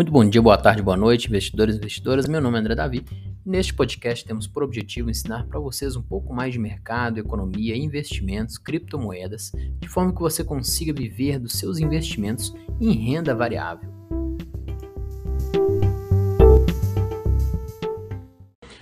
Muito bom dia, boa tarde, boa noite, investidores e investidoras. Meu nome é André Davi. Neste podcast temos por objetivo ensinar para vocês um pouco mais de mercado, economia, investimentos, criptomoedas, de forma que você consiga viver dos seus investimentos em renda variável.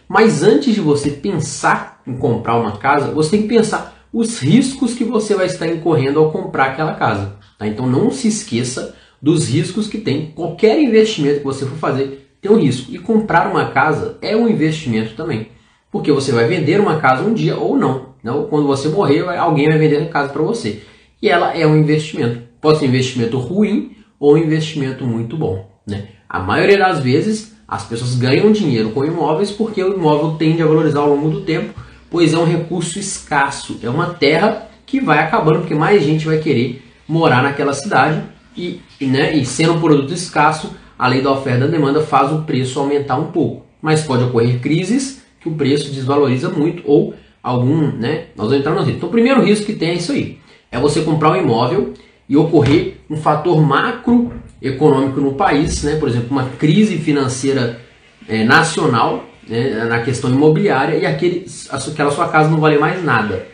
Mas antes de você pensar em comprar uma casa, você tem que pensar os riscos que você vai estar incorrendo ao comprar aquela casa. Tá? Então não se esqueça dos riscos que tem. Qualquer investimento que você for fazer tem um risco. E comprar uma casa é um investimento também. Porque você vai vender uma casa um dia ou não. não? Quando você morrer, alguém vai vender a casa para você. E ela é um investimento. Pode ser um investimento ruim ou um investimento muito bom. Né? A maioria das vezes as pessoas ganham dinheiro com imóveis porque o imóvel tende a valorizar ao longo do tempo, pois é um recurso escasso. É uma terra que vai acabando porque mais gente vai querer morar naquela cidade e, né, e sendo um produto escasso, a lei da oferta e da demanda faz o preço aumentar um pouco. Mas pode ocorrer crises que o preço desvaloriza muito ou algum, né? Nós vamos entrar no risco. Então, o primeiro risco que tem é isso aí: é você comprar um imóvel e ocorrer um fator macroeconômico no país, né? Por exemplo, uma crise financeira é, nacional né, na questão imobiliária e aquele, aquela sua casa não valer mais nada.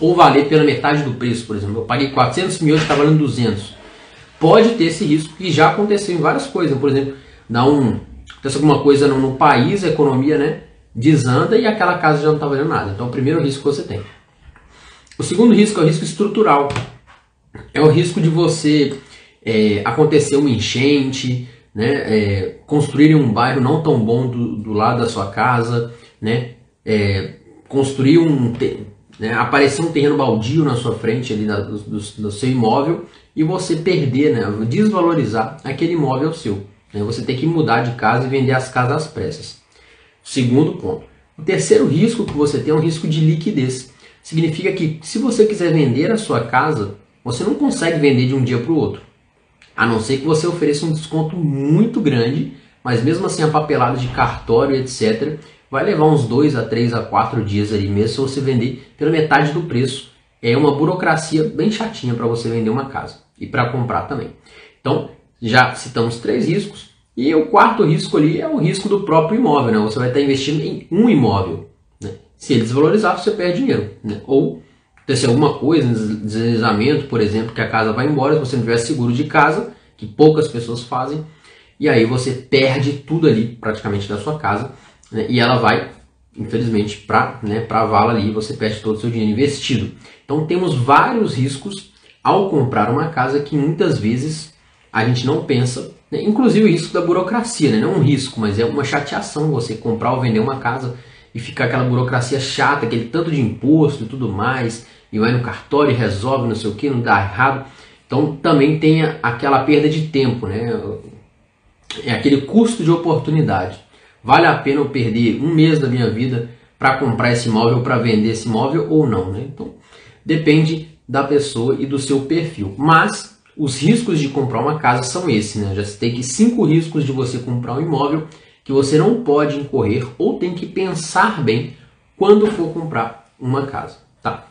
Ou valer pela metade do preço, por exemplo. Eu paguei 400 mil, hoje está valendo 200 pode ter esse risco e já aconteceu em várias coisas. Por exemplo, dá um, acontece alguma coisa no, no país, a economia né, desanda e aquela casa já não está valendo nada. Então, o primeiro risco que você tem. O segundo risco é o risco estrutural. É o risco de você é, acontecer uma enchente, né, é, construir um bairro não tão bom do, do lado da sua casa, né, é, construir um, né, aparecer um terreno baldio na sua frente ali na, do, do, seu imóvel e você perder, né, desvalorizar aquele imóvel seu. Né, você tem que mudar de casa e vender as casas às pressas. Segundo ponto. O terceiro risco que você tem é um risco de liquidez. Significa que se você quiser vender a sua casa, você não consegue vender de um dia para o outro. A não ser que você ofereça um desconto muito grande, mas mesmo assim a papelada de cartório, etc., vai levar uns 2 a 3 a 4 dias ali mesmo se você vender pela metade do preço. É uma burocracia bem chatinha para você vender uma casa e para comprar também. Então, já citamos três riscos. E o quarto risco ali é o risco do próprio imóvel. Né? Você vai estar investindo em um imóvel. Né? Se ele desvalorizar, você perde dinheiro. Né? Ou acontecer alguma coisa, deslizamento, por exemplo, que a casa vai embora, se você não tiver seguro de casa, que poucas pessoas fazem, e aí você perde tudo ali praticamente da sua casa né, e ela vai, infelizmente, para né, a vala ali você perde todo o seu dinheiro investido. Então temos vários riscos ao comprar uma casa que muitas vezes a gente não pensa, né, inclusive o risco da burocracia, né, não é um risco, mas é uma chateação você comprar ou vender uma casa e ficar aquela burocracia chata, aquele tanto de imposto e tudo mais, e vai no cartório e resolve não sei o que, não dá errado. Então também tem aquela perda de tempo, né? É aquele custo de oportunidade. Vale a pena eu perder um mês da minha vida para comprar esse imóvel, para vender esse imóvel ou não? Né? Então, depende da pessoa e do seu perfil. Mas os riscos de comprar uma casa são esses. Né? Já citei que cinco riscos de você comprar um imóvel que você não pode incorrer ou tem que pensar bem quando for comprar uma casa. Tá?